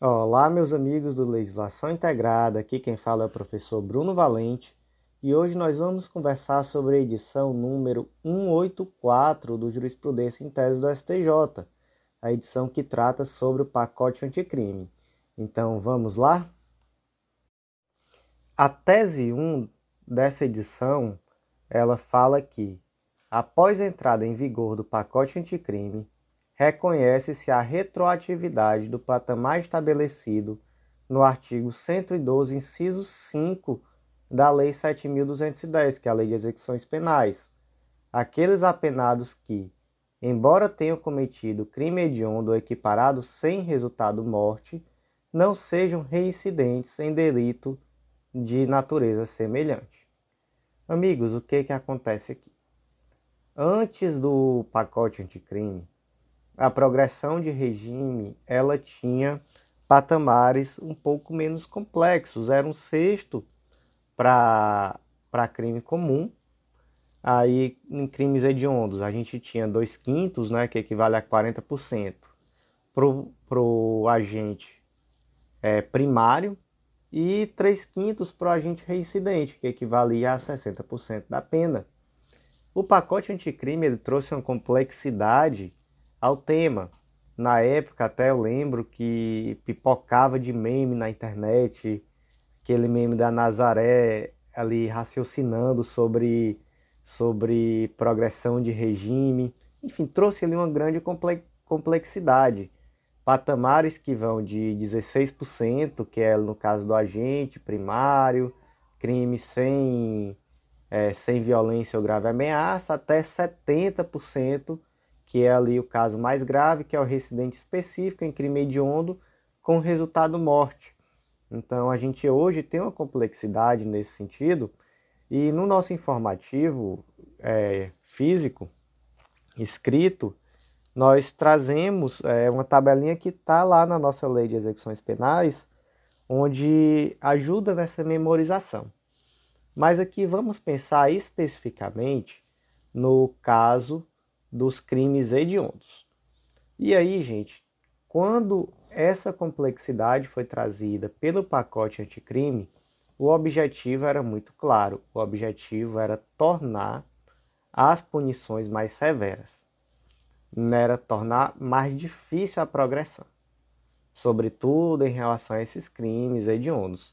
Olá, meus amigos do Legislação Integrada. Aqui quem fala é o professor Bruno Valente e hoje nós vamos conversar sobre a edição número 184 do Jurisprudência em Tese do STJ, a edição que trata sobre o pacote anticrime. Então vamos lá? A tese 1 dessa edição, ela fala que, após a entrada em vigor do pacote anticrime, reconhece-se a retroatividade do patamar estabelecido no artigo 112, inciso 5 da Lei 7.210, que é a Lei de Execuções Penais. Aqueles apenados que, embora tenham cometido crime hediondo equiparado sem resultado morte, não sejam reincidentes em delito de natureza semelhante. Amigos, o que, que acontece aqui? Antes do pacote anticrime, a progressão de regime ela tinha patamares um pouco menos complexos. Era um sexto para crime comum. Aí, em crimes hediondos, a gente tinha dois quintos, né, que equivale a 40%, para o agente é, primário e três quintos para o agente reincidente, que equivalia a 60% da pena. O pacote anticrime ele trouxe uma complexidade ao tema. Na época, até eu lembro que pipocava de meme na internet, aquele meme da Nazaré ali raciocinando sobre, sobre progressão de regime. Enfim, trouxe ali uma grande complexidade. Patamares que vão de 16%, que é no caso do agente primário, crime sem, é, sem violência ou grave ameaça, até 70% que é ali o caso mais grave, que é o residente específico em crime hediondo com resultado morte. Então a gente hoje tem uma complexidade nesse sentido e no nosso informativo é, físico escrito nós trazemos é, uma tabelinha que está lá na nossa lei de execuções penais, onde ajuda nessa memorização. Mas aqui vamos pensar especificamente no caso dos crimes hediondos. E aí, gente, quando essa complexidade foi trazida pelo pacote anticrime, o objetivo era muito claro. O objetivo era tornar as punições mais severas. Era tornar mais difícil a progressão, sobretudo em relação a esses crimes hediondos.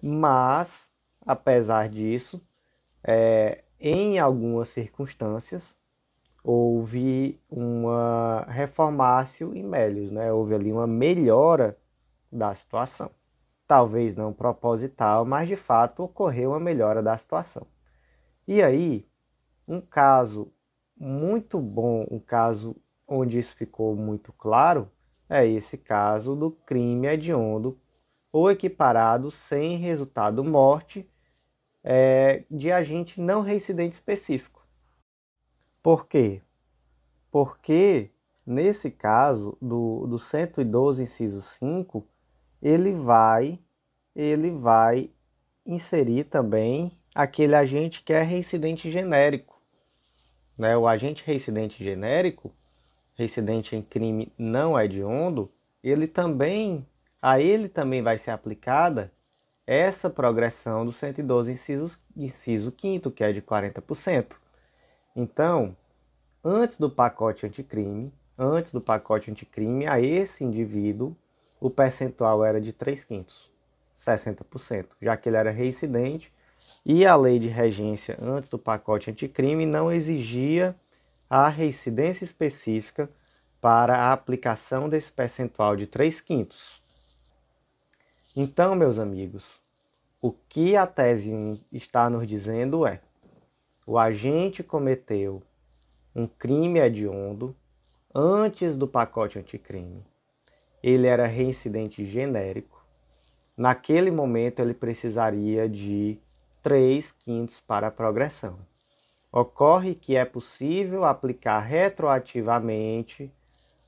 Mas, apesar disso, é, em algumas circunstâncias, houve uma reformácio em Melius, né? Houve ali uma melhora da situação. Talvez não proposital, mas de fato ocorreu uma melhora da situação. E aí, um caso muito bom, um caso onde isso ficou muito claro, é esse caso do crime hediondo ou equiparado sem resultado morte é, de agente não reincidente específico. Por quê? Porque, nesse caso do, do 112, inciso 5, ele vai, ele vai inserir também aquele agente que é reincidente genérico. Né? O agente reincidente genérico, reincidente em crime não hediondo, ele também, a ele também vai ser aplicada essa progressão do 112, inciso, inciso 5 que é de 40%. Então, antes do pacote anticrime, antes do pacote anticrime, a esse indivíduo o percentual era de 3 quintos, 60%, já que ele era reincidente e a lei de regência antes do pacote anticrime não exigia a reincidência específica para a aplicação desse percentual de 3 quintos. Então, meus amigos, o que a tese 1 está nos dizendo é o agente cometeu um crime hediondo antes do pacote anticrime. Ele era reincidente genérico. Naquele momento, ele precisaria de 3 quintos para a progressão. Ocorre que é possível aplicar retroativamente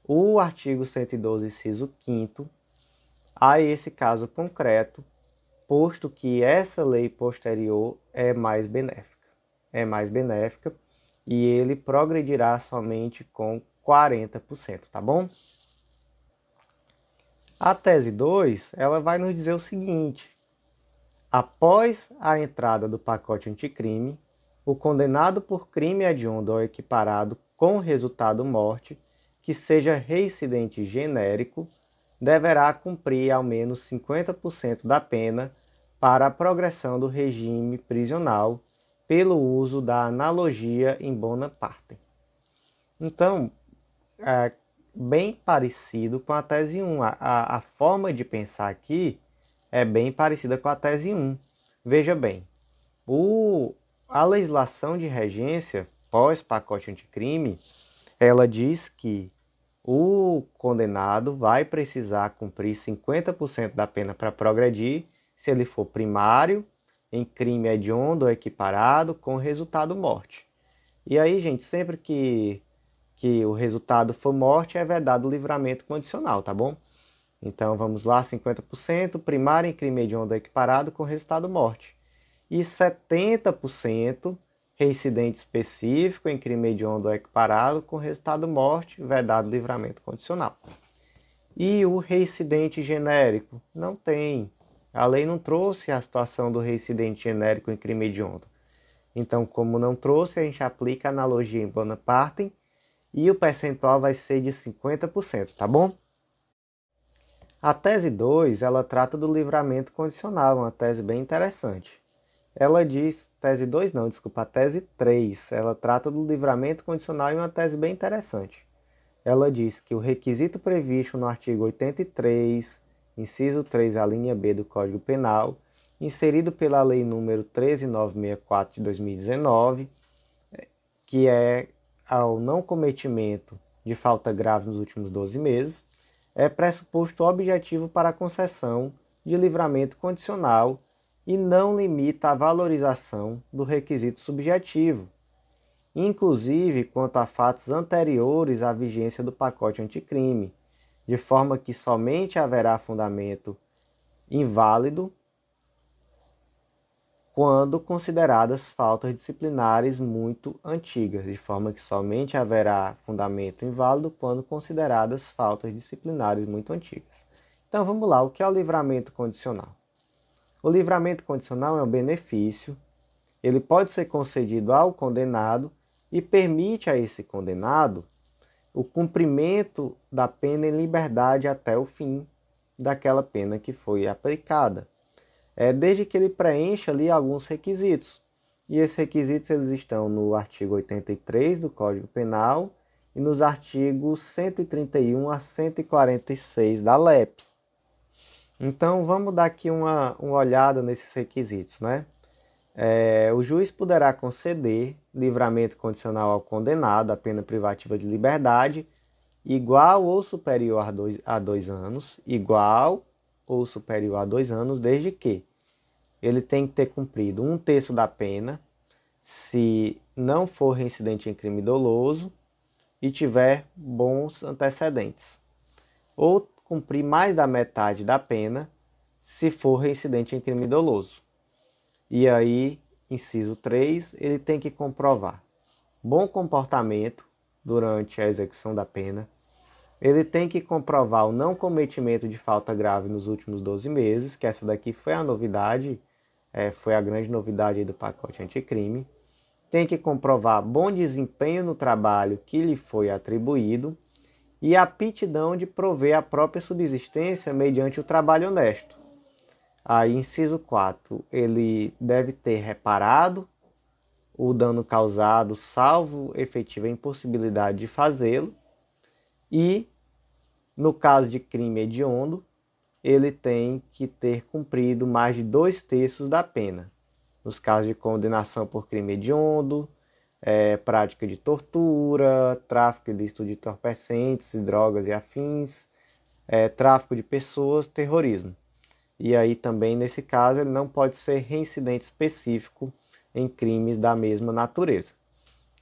o artigo 112, inciso 5 a esse caso concreto, posto que essa lei posterior é mais benéfica é mais benéfica e ele progredirá somente com 40%, tá bom? A tese 2, ela vai nos dizer o seguinte: após a entrada do pacote anticrime, o condenado por crime hediondo ou equiparado com resultado morte, que seja reincidente genérico, deverá cumprir ao menos 50% da pena para a progressão do regime prisional pelo uso da analogia em bona parte. Então, é bem parecido com a tese 1. A, a, a forma de pensar aqui é bem parecida com a tese 1. Veja bem, o, a legislação de regência pós-pacote anticrime, ela diz que o condenado vai precisar cumprir 50% da pena para progredir se ele for primário, em crime hediondo ou equiparado, com resultado morte. E aí, gente, sempre que, que o resultado for morte, é vedado o livramento condicional, tá bom? Então, vamos lá, 50%, primário em crime hediondo equiparado, com resultado morte. E 70% reincidente específico em crime hediondo equiparado com resultado morte, vedado livramento condicional. E o reincidente genérico? Não tem. A lei não trouxe a situação do reincidente genérico em crime hediondo. Então, como não trouxe, a gente aplica a analogia em Bonaparte e o percentual vai ser de 50%, tá bom? A tese 2, ela trata do livramento condicional, uma tese bem interessante. Ela diz, tese 2 não, desculpa, a tese 3, ela trata do livramento condicional e uma tese bem interessante. Ela diz que o requisito previsto no artigo 83, inciso 3, a linha B do Código Penal, inserido pela Lei número 13964 de 2019, que é ao não cometimento de falta grave nos últimos 12 meses, é pressuposto objetivo para a concessão de livramento condicional e não limita a valorização do requisito subjetivo, inclusive quanto a fatos anteriores à vigência do pacote anticrime, de forma que somente haverá fundamento inválido quando consideradas faltas disciplinares muito antigas, de forma que somente haverá fundamento inválido quando consideradas faltas disciplinares muito antigas. Então vamos lá, o que é o livramento condicional? O livramento condicional é um benefício, ele pode ser concedido ao condenado e permite a esse condenado o cumprimento da pena em liberdade até o fim daquela pena que foi aplicada. É, desde que ele preencha ali alguns requisitos. E esses requisitos eles estão no artigo 83 do Código Penal e nos artigos 131 a 146 da LEP. Então vamos dar aqui uma, uma olhada nesses requisitos, né? É, o juiz poderá conceder livramento condicional ao condenado a pena privativa de liberdade igual ou superior a dois, a dois anos, igual ou superior a dois anos, desde que ele tem que ter cumprido um terço da pena, se não for reincidente em crime doloso e tiver bons antecedentes, ou cumprir mais da metade da pena se for reincidente em crime doloso. E aí, inciso 3, ele tem que comprovar bom comportamento durante a execução da pena. Ele tem que comprovar o não cometimento de falta grave nos últimos 12 meses, que essa daqui foi a novidade, é, foi a grande novidade do pacote anticrime. Tem que comprovar bom desempenho no trabalho que lhe foi atribuído e a aptidão de prover a própria subsistência mediante o trabalho honesto. Aí, inciso 4, ele deve ter reparado o dano causado, salvo efetiva impossibilidade de fazê-lo, e, no caso de crime hediondo, ele tem que ter cumprido mais de dois terços da pena. Nos casos de condenação por crime hediondo, é, prática de tortura, tráfico ilícito de entorpecentes, drogas e afins, é, tráfico de pessoas, terrorismo. E aí também, nesse caso, ele não pode ser reincidente específico em crimes da mesma natureza.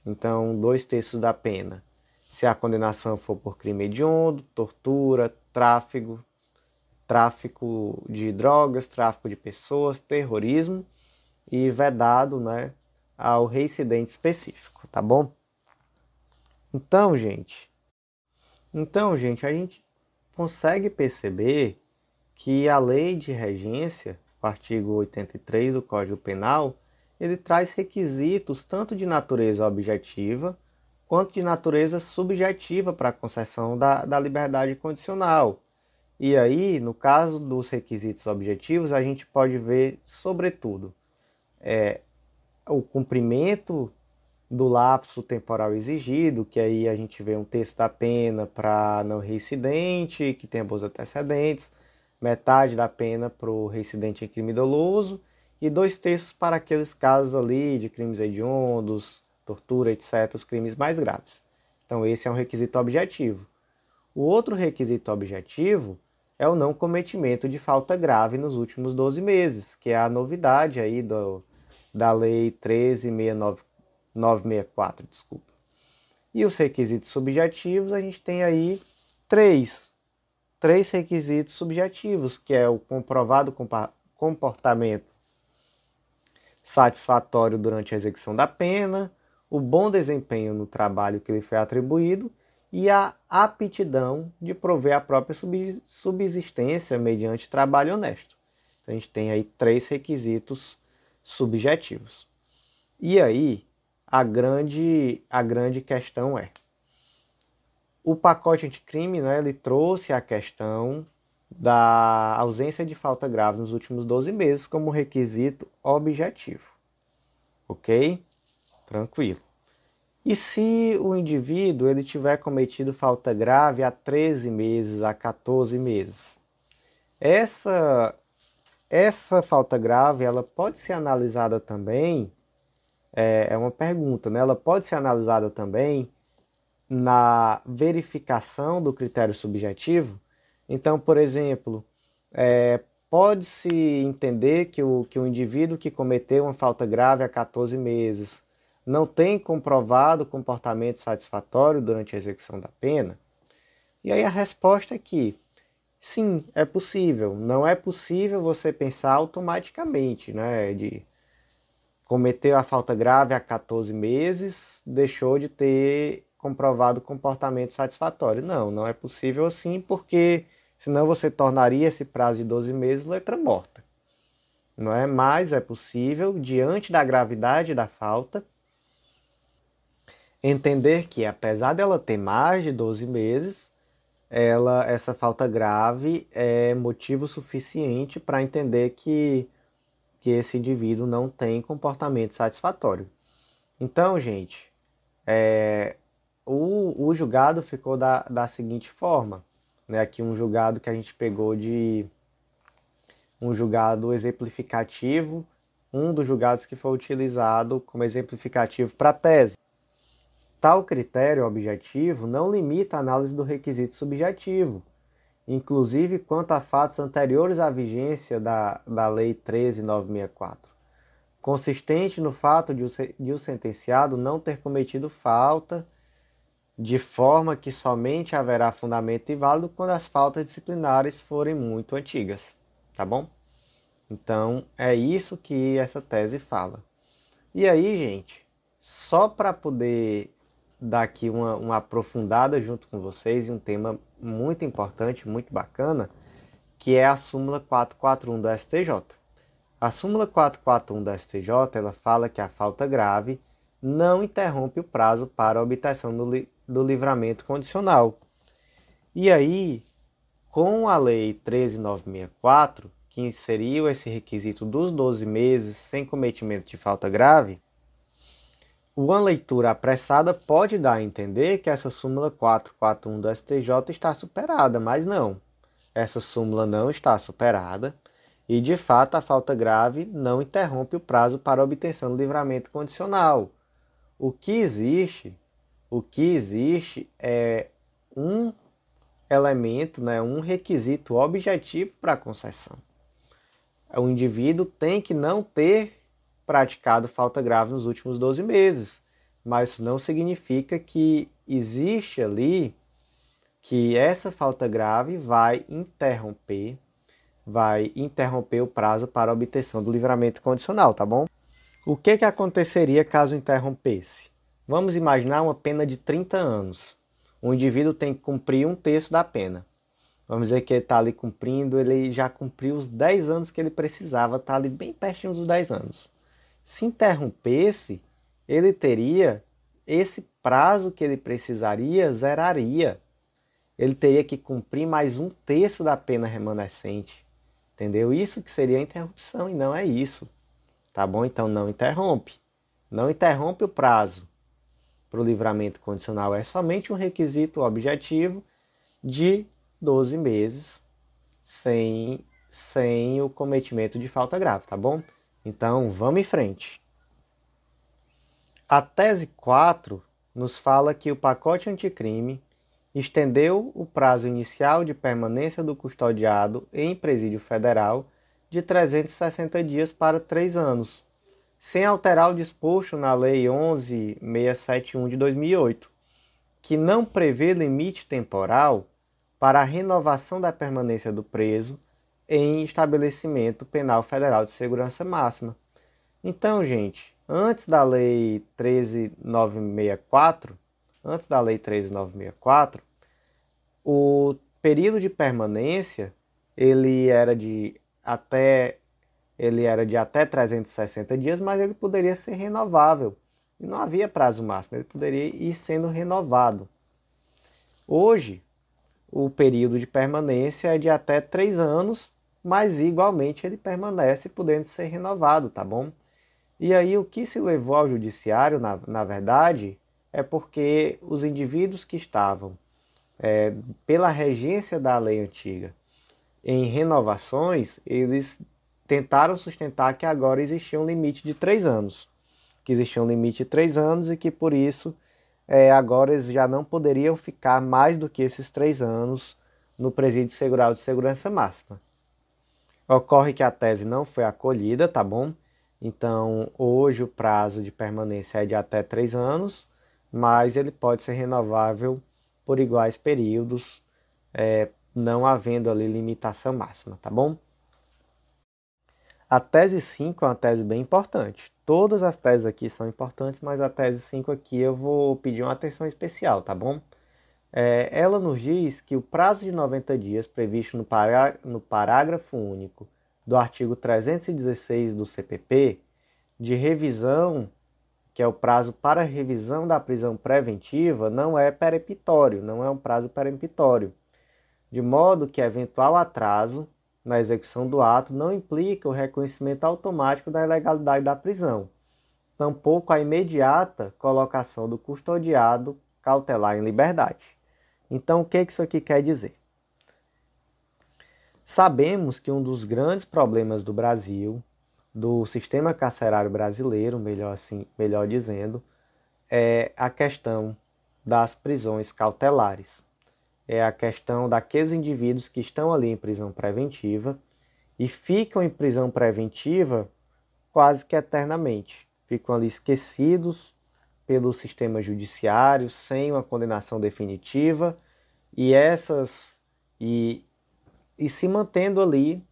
Então, dois terços da pena. Se a condenação for por crime hediondo, tortura, tráfico, tráfico de drogas, tráfico de pessoas, terrorismo e vedado, né, ao reincidente específico, tá bom? Então, gente, então, gente, a gente consegue perceber que a lei de regência, o artigo 83 do Código Penal, ele traz requisitos tanto de natureza objetiva quanto de natureza subjetiva para a concessão da, da liberdade condicional. E aí, no caso dos requisitos objetivos, a gente pode ver, sobretudo, é, o cumprimento do lapso temporal exigido, que aí a gente vê um texto da pena para não reincidente, que tem bons antecedentes, metade da pena para o reincidente em crime doloso, e dois terços para aqueles casos ali de crimes hediondos, tortura, etc., os crimes mais graves. Então, esse é um requisito objetivo. O outro requisito objetivo é o não cometimento de falta grave nos últimos 12 meses, que é a novidade aí do, da Lei 13.964, desculpa. E os requisitos subjetivos, a gente tem aí três, três requisitos subjetivos, que é o comprovado comportamento satisfatório durante a execução da pena, o bom desempenho no trabalho que lhe foi atribuído e a aptidão de prover a própria subsistência mediante trabalho honesto. Então, a gente tem aí três requisitos subjetivos. E aí, a grande, a grande questão é: o pacote anticrime né, ele trouxe a questão da ausência de falta grave nos últimos 12 meses como requisito objetivo. Ok? Tranquilo. E se o indivíduo ele tiver cometido falta grave há 13 meses, a 14 meses? Essa essa falta grave, ela pode ser analisada também, é, é uma pergunta, né? Ela pode ser analisada também na verificação do critério subjetivo. Então, por exemplo, é, pode-se entender que o, que o indivíduo que cometeu uma falta grave há 14 meses não tem comprovado comportamento satisfatório durante a execução da pena? E aí a resposta é que Sim, é possível. Não é possível você pensar automaticamente, né? De cometer a falta grave há 14 meses, deixou de ter comprovado comportamento satisfatório. Não, não é possível assim, porque senão você tornaria esse prazo de 12 meses letra morta. Não é? Mas é possível, diante da gravidade da falta, entender que apesar dela ter mais de 12 meses, ela, essa falta grave é motivo suficiente para entender que, que esse indivíduo não tem comportamento satisfatório. Então, gente, é, o, o julgado ficou da, da seguinte forma. Né? Aqui um julgado que a gente pegou de um julgado exemplificativo, um dos julgados que foi utilizado como exemplificativo para a tese. Tal critério objetivo não limita a análise do requisito subjetivo, inclusive quanto a fatos anteriores à vigência da, da Lei 13.964, consistente no fato de o, de o sentenciado não ter cometido falta, de forma que somente haverá fundamento e válido quando as faltas disciplinares forem muito antigas, tá bom? Então, é isso que essa tese fala. E aí, gente, só para poder dar aqui uma, uma aprofundada junto com vocês em um tema muito importante, muito bacana, que é a súmula 441 do STJ. A súmula 441 do STJ ela fala que a falta grave não interrompe o prazo para a obtenção do, do livramento condicional. E aí, com a Lei 13964, que inseriu esse requisito dos 12 meses sem cometimento de falta grave, uma leitura apressada pode dar a entender que essa súmula 441 do STJ está superada, mas não. Essa súmula não está superada e, de fato, a falta grave não interrompe o prazo para obtenção do livramento condicional. O que existe, o que existe é um elemento, né, um requisito objetivo para a concessão. O indivíduo tem que não ter praticado falta grave nos últimos 12 meses, mas isso não significa que existe ali que essa falta grave vai interromper, vai interromper o prazo para obtenção do livramento condicional, tá bom? O que, que aconteceria caso interrompesse? Vamos imaginar uma pena de 30 anos. O indivíduo tem que cumprir um terço da pena. vamos dizer que ele está ali cumprindo, ele já cumpriu os 10 anos que ele precisava, está ali bem pertinho dos 10 anos. Se interrompesse, ele teria esse prazo que ele precisaria zeraria. Ele teria que cumprir mais um terço da pena remanescente. Entendeu? Isso que seria a interrupção e não é isso. Tá bom? Então não interrompe. Não interrompe o prazo para o livramento condicional. É somente um requisito objetivo de 12 meses sem, sem o cometimento de falta grave, tá bom? Então vamos em frente. A tese 4 nos fala que o pacote anticrime estendeu o prazo inicial de permanência do custodiado em presídio federal de 360 dias para 3 anos, sem alterar o disposto na Lei 11.671 de 2008, que não prevê limite temporal para a renovação da permanência do preso em estabelecimento penal federal de segurança máxima. Então, gente, antes da lei 13964, antes da lei 13964, o período de permanência ele era de até ele era de até 360 dias, mas ele poderia ser renovável. E não havia prazo máximo, ele poderia ir sendo renovado. Hoje, o período de permanência é de até 3 anos, mas igualmente ele permanece podendo ser renovado, tá bom? E aí o que se levou ao judiciário, na, na verdade, é porque os indivíduos que estavam é, pela regência da lei antiga em renovações, eles tentaram sustentar que agora existia um limite de três anos, que existia um limite de três anos e que por isso é, agora eles já não poderiam ficar mais do que esses três anos no presídio segurado de segurança máxima. Ocorre que a tese não foi acolhida, tá bom? Então, hoje o prazo de permanência é de até três anos, mas ele pode ser renovável por iguais períodos, é, não havendo ali limitação máxima, tá bom? A tese 5 é uma tese bem importante. Todas as teses aqui são importantes, mas a tese 5 aqui eu vou pedir uma atenção especial, tá bom? É, ela nos diz que o prazo de 90 dias previsto no, pará no parágrafo único do artigo 316 do CPP de revisão, que é o prazo para revisão da prisão preventiva, não é peremptório, não é um prazo peremptório, de modo que eventual atraso na execução do ato não implica o reconhecimento automático da ilegalidade da prisão, tampouco a imediata colocação do custodiado cautelar em liberdade. Então, o que isso aqui quer dizer? Sabemos que um dos grandes problemas do Brasil, do sistema carcerário brasileiro, melhor assim, melhor dizendo, é a questão das prisões cautelares. É a questão daqueles indivíduos que estão ali em prisão preventiva e ficam em prisão preventiva quase que eternamente. Ficam ali esquecidos pelo sistema judiciário, sem uma condenação definitiva, e essas e e se mantendo ali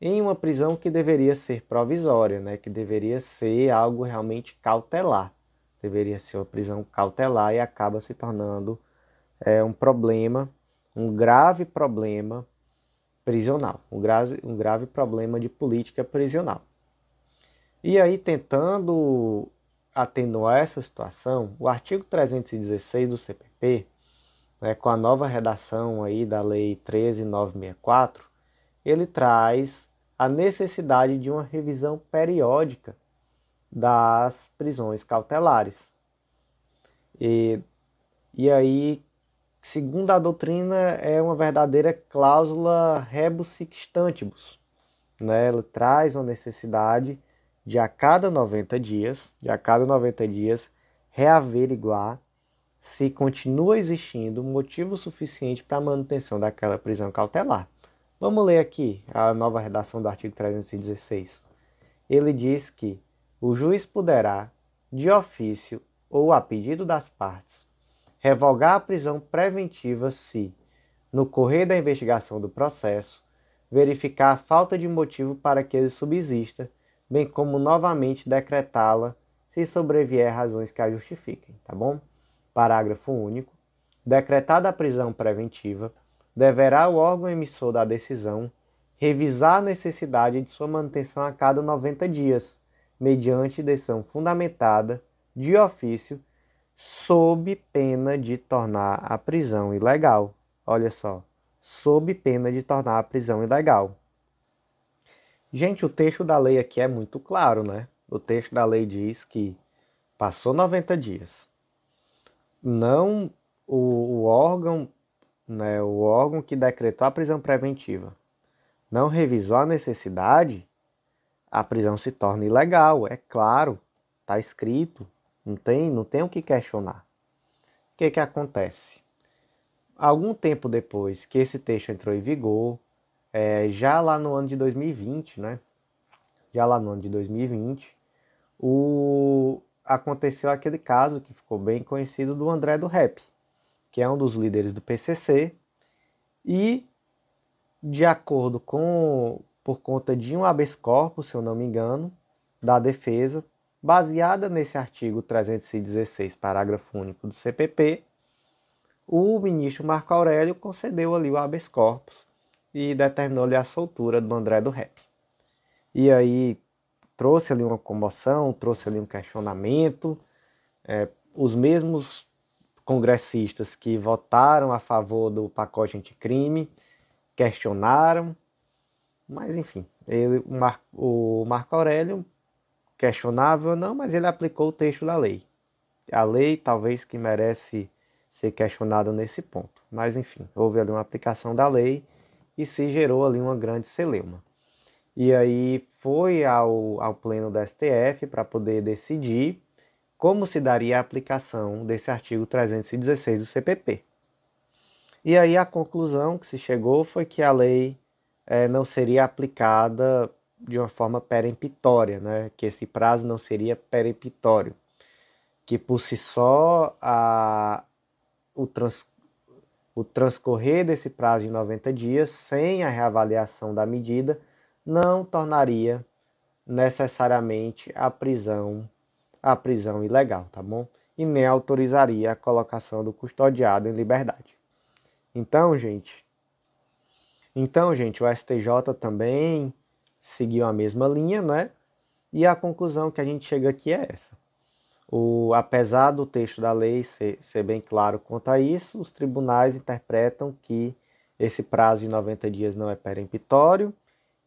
em uma prisão que deveria ser provisória, né? que deveria ser algo realmente cautelar. Deveria ser uma prisão cautelar e acaba se tornando é, um problema, um grave problema prisional, um grave, um grave problema de política prisional. E aí, tentando atenuar essa situação, o artigo 316 do CPP né, com a nova redação aí da Lei 13964, ele traz a necessidade de uma revisão periódica das prisões cautelares. E, e aí, segundo a doutrina, é uma verdadeira cláusula rebus sextantibus. Né? Ela traz uma necessidade de a cada 90 dias, de a cada 90 dias, reaveriguar se continua existindo motivo suficiente para a manutenção daquela prisão cautelar. Vamos ler aqui a nova redação do artigo 316. Ele diz que o juiz poderá, de ofício ou a pedido das partes, revogar a prisão preventiva se, no correr da investigação do processo, verificar a falta de motivo para que ele subsista, bem como novamente decretá-la se sobrevier razões que a justifiquem, tá bom? Parágrafo único. Decretada a prisão preventiva, deverá o órgão emissor da decisão revisar a necessidade de sua manutenção a cada 90 dias, mediante decisão fundamentada de ofício, sob pena de tornar a prisão ilegal. Olha só, sob pena de tornar a prisão ilegal. Gente, o texto da lei aqui é muito claro, né? O texto da lei diz que passou 90 dias. Não o, o órgão, né, o órgão que decretou a prisão preventiva não revisou a necessidade, a prisão se torna ilegal, é claro, está escrito, não tem, não tem o que questionar. O que, que acontece? Algum tempo depois que esse texto entrou em vigor, é, já lá no ano de 2020, né? Já lá no ano de 2020, o... aconteceu aquele caso que ficou bem conhecido do André do Rap, que é um dos líderes do PCC, e de acordo com por conta de um habeas corpus, se eu não me engano, da defesa, baseada nesse artigo 316, parágrafo único do CPP, o ministro Marco Aurélio concedeu ali o habeas corpus e determinou-lhe a soltura do André do Rep. E aí trouxe ali uma comoção, trouxe ali um questionamento. É, os mesmos congressistas que votaram a favor do pacote anticrime questionaram, mas enfim, ele, o, o Marco Aurélio questionável não, mas ele aplicou o texto da lei. A lei talvez que merece ser questionada nesse ponto. Mas enfim, houve ali uma aplicação da lei e se gerou ali uma grande celeuma. E aí foi ao, ao pleno do STF para poder decidir como se daria a aplicação desse artigo 316 do CPP. E aí a conclusão que se chegou foi que a lei é, não seria aplicada de uma forma peremptória, né? que esse prazo não seria peremptório, que por si só a, o, trans, o transcorrer desse prazo de 90 dias sem a reavaliação da medida não tornaria necessariamente a prisão a prisão ilegal, tá bom? E nem autorizaria a colocação do custodiado em liberdade. Então, gente, então, gente, o STJ também seguiu a mesma linha, né? E a conclusão que a gente chega aqui é essa. O, apesar do texto da lei ser, ser bem claro quanto a isso, os tribunais interpretam que esse prazo de 90 dias não é peremptório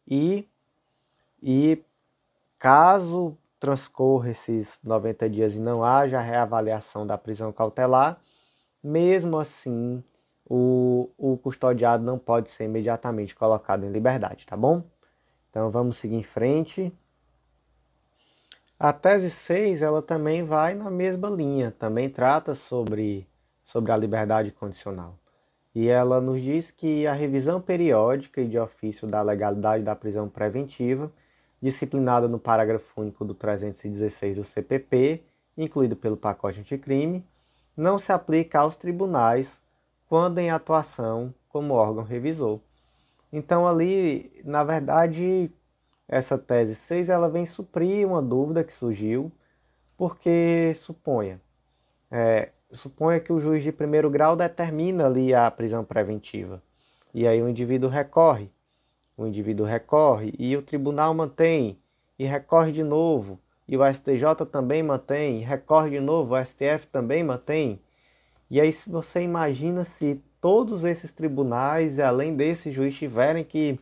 e, e caso transcorra esses 90 dias e não haja reavaliação da prisão cautelar, mesmo assim o, o custodiado não pode ser imediatamente colocado em liberdade, tá bom? Então vamos seguir em frente. A tese 6, ela também vai na mesma linha, também trata sobre, sobre a liberdade condicional. E ela nos diz que a revisão periódica e de ofício da legalidade da prisão preventiva, disciplinada no parágrafo único do 316 do CPP, incluído pelo pacote anticrime, não se aplica aos tribunais quando em atuação como órgão revisor. Então ali, na verdade, essa tese 6 ela vem suprir uma dúvida que surgiu, porque suponha, é, suponha que o juiz de primeiro grau determina ali a prisão preventiva, e aí o indivíduo recorre, o indivíduo recorre e o tribunal mantém, e recorre de novo, e o STJ também mantém, recorre de novo, o STF também mantém, e aí se você imagina se todos esses tribunais, além desse juiz, tiverem que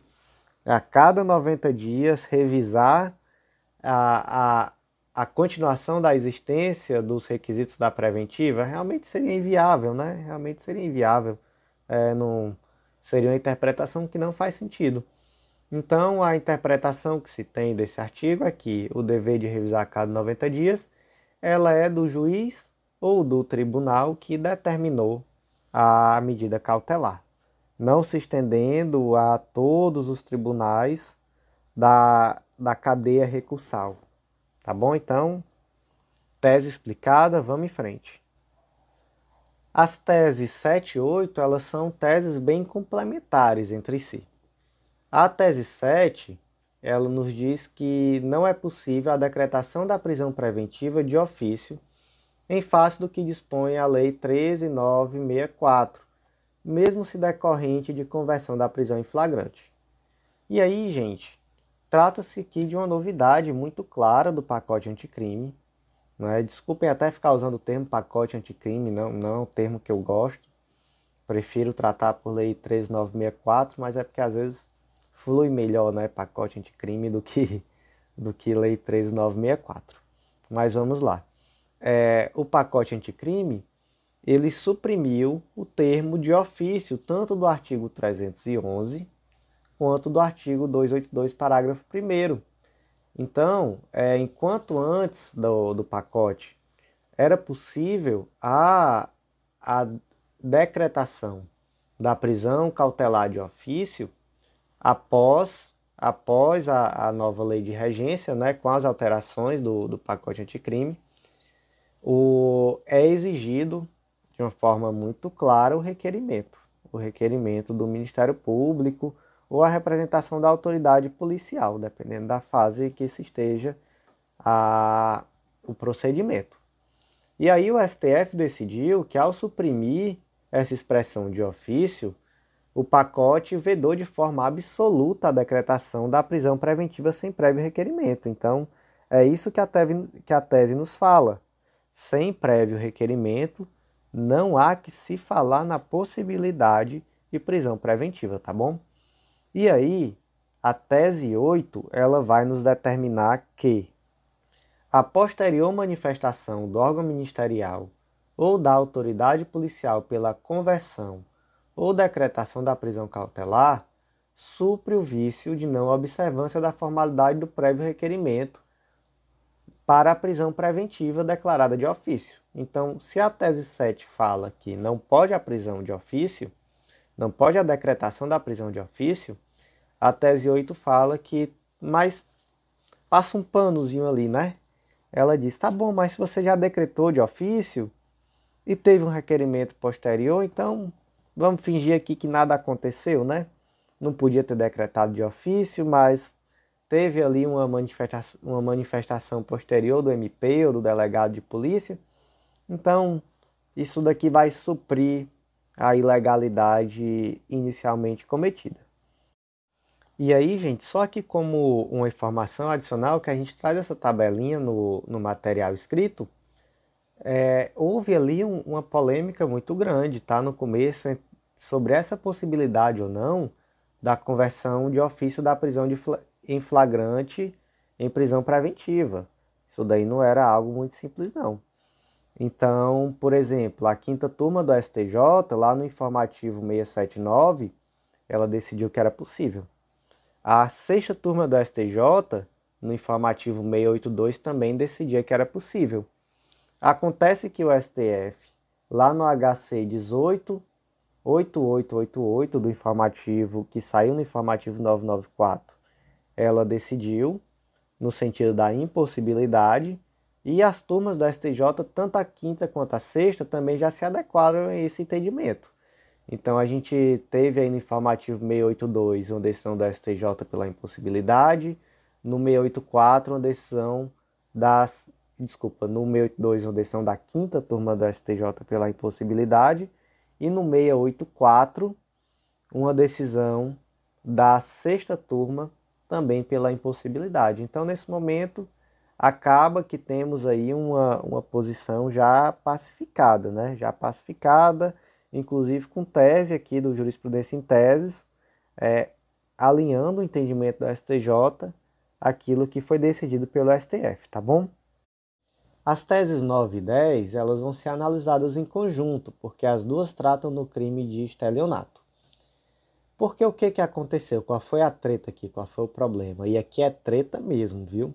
a cada 90 dias revisar a, a, a continuação da existência dos requisitos da preventiva, realmente seria inviável, né? Realmente seria inviável. É, não, seria uma interpretação que não faz sentido. Então, a interpretação que se tem desse artigo é que o dever de revisar a cada 90 dias, ela é do juiz ou do tribunal que determinou a medida cautelar, não se estendendo a todos os tribunais da, da cadeia recursal. Tá bom? Então, tese explicada, vamos em frente. As teses 7 e 8, elas são teses bem complementares entre si. A tese 7, ela nos diz que não é possível a decretação da prisão preventiva de ofício em face do que dispõe a Lei 13964, mesmo se decorrente de conversão da prisão em flagrante. E aí, gente, trata-se aqui de uma novidade muito clara do pacote anticrime. Não é? Desculpem até ficar usando o termo pacote anticrime, não, não é um termo que eu gosto. Prefiro tratar por lei 3964, mas é porque às vezes flui melhor, né, pacote anticrime do que do que lei 13964. Mas vamos lá. É, o pacote anticrime ele suprimiu o termo de ofício tanto do artigo 311 quanto do artigo 282, parágrafo 1. Então, é, enquanto antes do, do pacote era possível a, a decretação da prisão cautelar de ofício após após a, a nova lei de regência, né, com as alterações do, do pacote anticrime, o, é exigido de uma forma muito clara o requerimento, o requerimento do Ministério Público ou a representação da autoridade policial, dependendo da fase que se esteja a, o procedimento. E aí o STF decidiu que ao suprimir essa expressão de ofício, o pacote vedou de forma absoluta a decretação da prisão preventiva sem prévio requerimento. Então, é isso que a, tese, que a tese nos fala. Sem prévio requerimento, não há que se falar na possibilidade de prisão preventiva, tá bom? E aí, a tese 8, ela vai nos determinar que a posterior manifestação do órgão ministerial ou da autoridade policial pela conversão ou decretação da prisão cautelar supre o vício de não observância da formalidade do prévio requerimento para a prisão preventiva declarada de ofício. Então, se a tese 7 fala que não pode a prisão de ofício, não pode a decretação da prisão de ofício, a tese 8 fala que, mas passa um panozinho ali, né? Ela diz: tá bom, mas se você já decretou de ofício e teve um requerimento posterior, então Vamos fingir aqui que nada aconteceu, né? Não podia ter decretado de ofício, mas teve ali uma manifestação, uma manifestação posterior do MP ou do delegado de polícia. Então, isso daqui vai suprir a ilegalidade inicialmente cometida. E aí, gente, só que como uma informação adicional que a gente traz essa tabelinha no, no material escrito, é, houve ali um, uma polêmica muito grande, tá? No começo, sobre essa possibilidade ou não da conversão de ofício da prisão de em flagrante em prisão preventiva. Isso daí não era algo muito simples, não. Então, por exemplo, a quinta turma do STJ, lá no informativo 679, ela decidiu que era possível. A sexta turma do STJ, no informativo 682, também decidia que era possível. Acontece que o STF, lá no HC 18 8888 do informativo, que saiu no informativo 994, ela decidiu no sentido da impossibilidade e as turmas do STJ, tanto a quinta quanto a sexta, também já se adequaram a esse entendimento. Então a gente teve aí no informativo 682 uma decisão do STJ pela impossibilidade, no 684 uma decisão das desculpa, no 682 uma decisão da quinta turma do STJ pela impossibilidade e no 684, uma decisão da sexta turma também pela impossibilidade. Então, nesse momento, acaba que temos aí uma, uma posição já pacificada, né? Já pacificada, inclusive com tese aqui do jurisprudência em teses, é, alinhando o entendimento do STJ aquilo que foi decidido pelo STF, tá bom? As teses 9 e 10 elas vão ser analisadas em conjunto, porque as duas tratam do crime de estelionato. Porque o que, que aconteceu? Qual foi a treta aqui? Qual foi o problema? E aqui é treta mesmo, viu?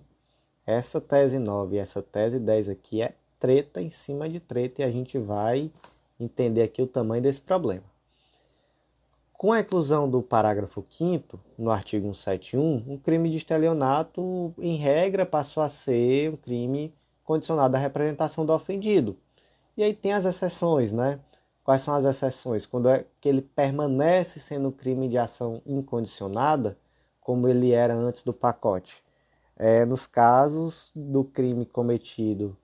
Essa tese 9 e essa tese 10 aqui é treta em cima de treta e a gente vai entender aqui o tamanho desse problema. Com a inclusão do parágrafo 5 no artigo 171, um crime de estelionato, em regra, passou a ser um crime condicionado à representação do ofendido. E aí tem as exceções, né? Quais são as exceções? Quando é que ele permanece sendo crime de ação incondicionada, como ele era antes do pacote. É, nos casos do crime cometido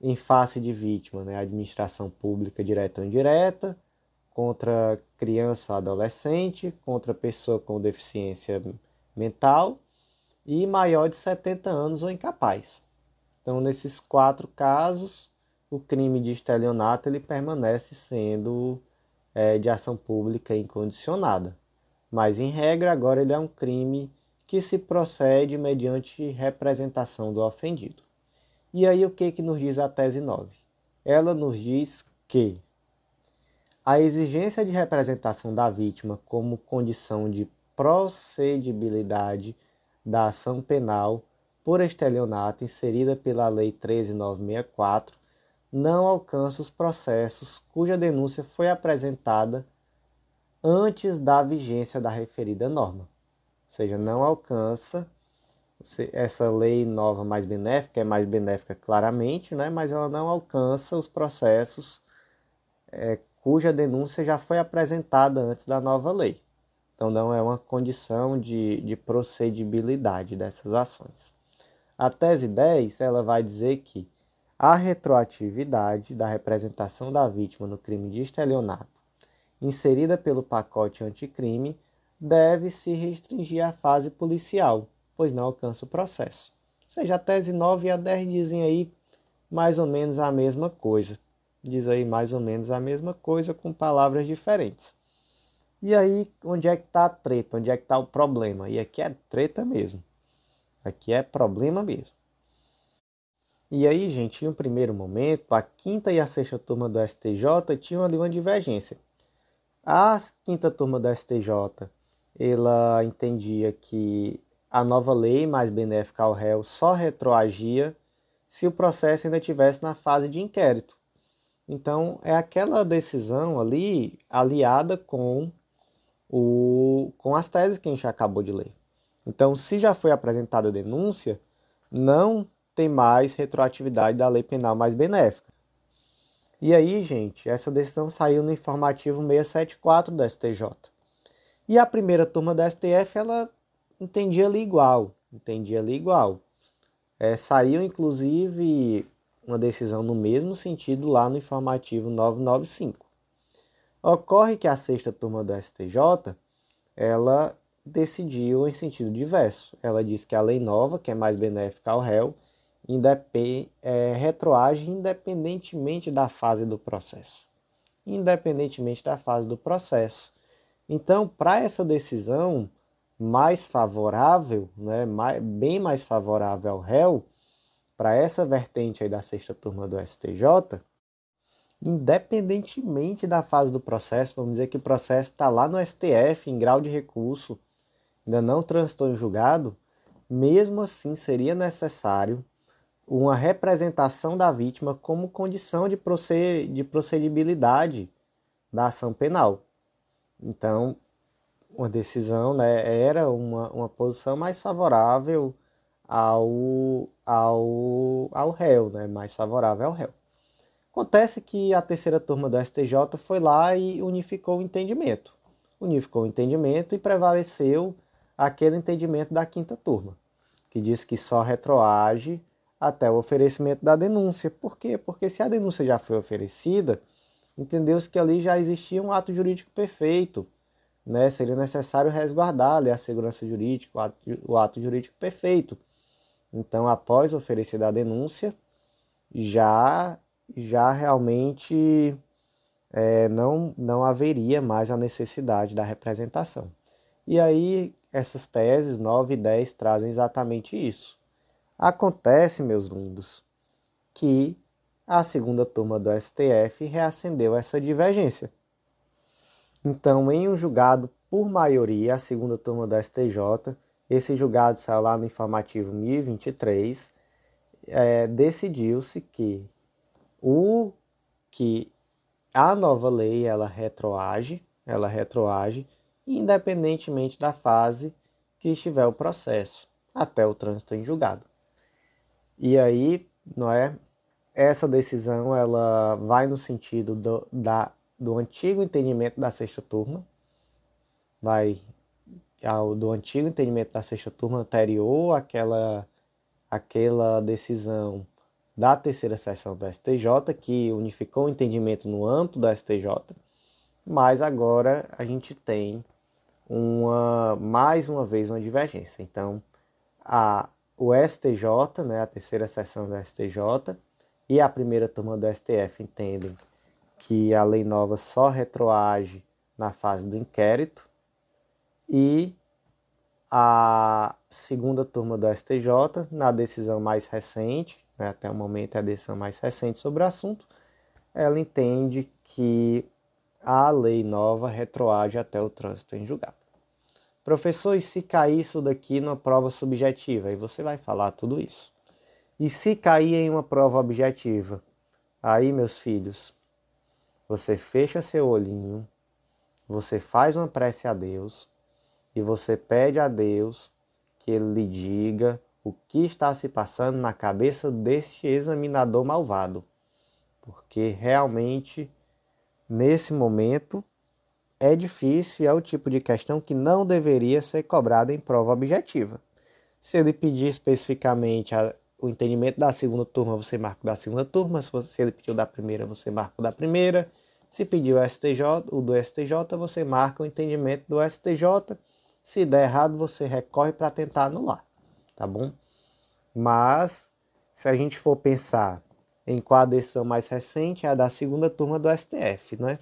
em face de vítima, né, administração pública direta ou indireta, contra criança ou adolescente, contra pessoa com deficiência mental e maior de 70 anos ou incapaz. Então, nesses quatro casos, o crime de estelionato ele permanece sendo é, de ação pública incondicionada. Mas, em regra, agora ele é um crime que se procede mediante representação do ofendido. E aí, o que, que nos diz a tese 9? Ela nos diz que a exigência de representação da vítima como condição de procedibilidade da ação penal por estelionato inserida pela Lei 13964 não alcança os processos cuja denúncia foi apresentada antes da vigência da referida norma. Ou seja, não alcança essa lei nova mais benéfica, é mais benéfica claramente, né? mas ela não alcança os processos é, cuja denúncia já foi apresentada antes da nova lei. Então, não é uma condição de, de procedibilidade dessas ações. A tese 10 ela vai dizer que a retroatividade da representação da vítima no crime de estelionato, inserida pelo pacote anticrime, deve se restringir à fase policial, pois não alcança o processo. Ou seja, a tese 9 e a 10 dizem aí mais ou menos a mesma coisa. Diz aí mais ou menos a mesma coisa com palavras diferentes. E aí, onde é que está a treta? Onde é que está o problema? E aqui é treta mesmo. Aqui é problema mesmo. E aí, gente, em um primeiro momento, a quinta e a sexta turma do STJ tinham ali uma divergência. A quinta turma do STJ, ela entendia que a nova lei mais benéfica ao réu só retroagia se o processo ainda estivesse na fase de inquérito. Então, é aquela decisão ali aliada com o, com as teses que a gente acabou de ler. Então, se já foi apresentada a denúncia, não tem mais retroatividade da lei penal mais benéfica. E aí, gente, essa decisão saiu no informativo 674 do STJ. E a primeira turma do STF, ela entendia ali igual, entendia ali igual. É, saiu, inclusive, uma decisão no mesmo sentido lá no informativo 995. Ocorre que a sexta turma do STJ, ela decidiu em sentido diverso. Ela diz que a lei nova, que é mais benéfica ao réu, é, retroage independentemente da fase do processo. Independentemente da fase do processo. Então, para essa decisão mais favorável, né, mais, bem mais favorável ao réu, para essa vertente aí da sexta turma do STJ, independentemente da fase do processo, vamos dizer que o processo está lá no STF em grau de recurso, ainda não transitou em julgado, mesmo assim seria necessário uma representação da vítima como condição de, procedibilidade da ação penal. Então, uma decisão né, era uma, uma posição mais favorável ao, ao, ao réu, né, mais favorável ao réu. Acontece que a terceira turma do STJ foi lá e unificou o entendimento. Unificou o entendimento e prevaleceu aquele entendimento da quinta turma, que diz que só retroage até o oferecimento da denúncia. Por quê? Porque se a denúncia já foi oferecida, entendeu-se que ali já existia um ato jurídico perfeito. Né? Seria necessário resguardar ali, a segurança jurídica, o ato, o ato jurídico perfeito. Então, após oferecida a denúncia, já já realmente é, não, não haveria mais a necessidade da representação. E aí, essas teses 9 e 10 trazem exatamente isso. Acontece, meus lindos, que a segunda turma do STF reacendeu essa divergência. Então, em um julgado por maioria, a segunda turma do STJ, esse julgado saiu lá no informativo 1023, é, decidiu-se que o que a nova lei ela retroage, ela retroage independentemente da fase que estiver o processo, até o trânsito em julgado. E aí, não é? Essa decisão ela vai no sentido do, da, do antigo entendimento da sexta turma, vai ao, do antigo entendimento da sexta turma anterior àquela, àquela decisão da terceira sessão do STJ, que unificou o entendimento no âmbito do STJ. mas agora a gente tem uma mais uma vez uma divergência. Então, a, o STJ, né, a terceira sessão do STJ e a primeira turma do STF entendem que a lei nova só retroage na fase do inquérito e a segunda turma do STJ, na decisão mais recente, né, até o momento é a decisão mais recente sobre o assunto, ela entende que a lei nova retroage até o trânsito em julgado. Professor, e se cair isso daqui numa prova subjetiva? Aí você vai falar tudo isso. E se cair em uma prova objetiva? Aí, meus filhos, você fecha seu olhinho, você faz uma prece a Deus e você pede a Deus que ele lhe diga o que está se passando na cabeça deste examinador malvado. Porque realmente, nesse momento, é difícil e é o tipo de questão que não deveria ser cobrada em prova objetiva. Se ele pedir especificamente a, o entendimento da segunda turma, você marca da segunda turma. Se ele pediu da primeira, você marca da primeira. Se pediu o STJ, o do STJ, você marca o entendimento do STJ. Se der errado, você recorre para tentar anular, tá bom? Mas se a gente for pensar em qual a decisão mais recente, é a da segunda turma do STF, né?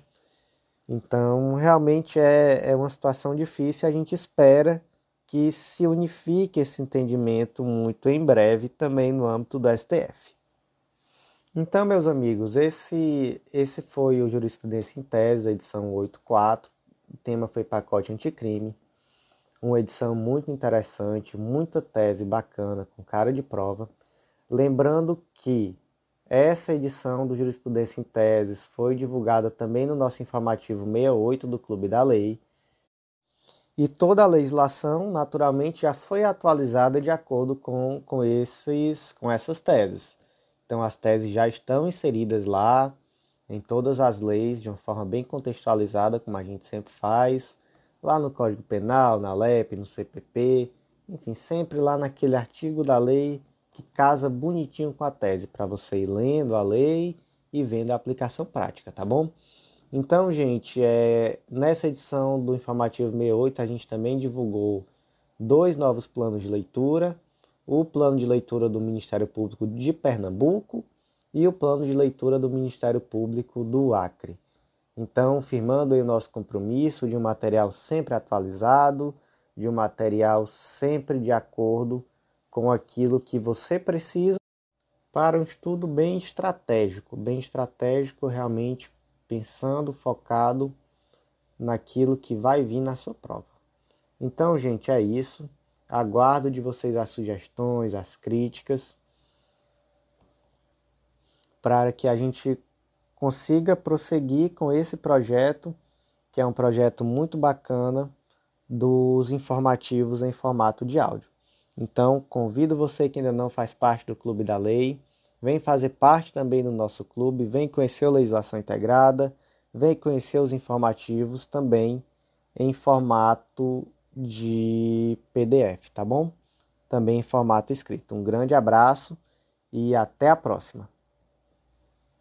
Então, realmente é, é uma situação difícil. A gente espera que se unifique esse entendimento muito em breve também no âmbito do STF. Então, meus amigos, esse, esse foi o Jurisprudência em Tese, edição 8.4. O tema foi pacote anticrime. Uma edição muito interessante, muita tese bacana, com cara de prova. Lembrando que essa edição do Jurisprudência em Teses foi divulgada também no nosso informativo 68 do Clube da Lei. E toda a legislação, naturalmente, já foi atualizada de acordo com, com, esses, com essas teses. Então, as teses já estão inseridas lá em todas as leis de uma forma bem contextualizada, como a gente sempre faz, lá no Código Penal, na LEP, no CPP, enfim, sempre lá naquele artigo da lei que casa bonitinho com a tese, para você ir lendo a lei e vendo a aplicação prática, tá bom? Então, gente, é, nessa edição do Informativo 68, a gente também divulgou dois novos planos de leitura o plano de leitura do Ministério Público de Pernambuco e o plano de leitura do Ministério Público do Acre. Então, firmando o nosso compromisso de um material sempre atualizado, de um material sempre de acordo com aquilo que você precisa para um estudo bem estratégico, bem estratégico realmente pensando, focado naquilo que vai vir na sua prova. Então, gente, é isso. Aguardo de vocês as sugestões, as críticas, para que a gente consiga prosseguir com esse projeto, que é um projeto muito bacana dos informativos em formato de áudio. Então, convido você que ainda não faz parte do Clube da Lei, vem fazer parte também do nosso clube, vem conhecer a legislação integrada, vem conhecer os informativos também em formato de PDF, tá bom? Também em formato escrito. Um grande abraço e até a próxima.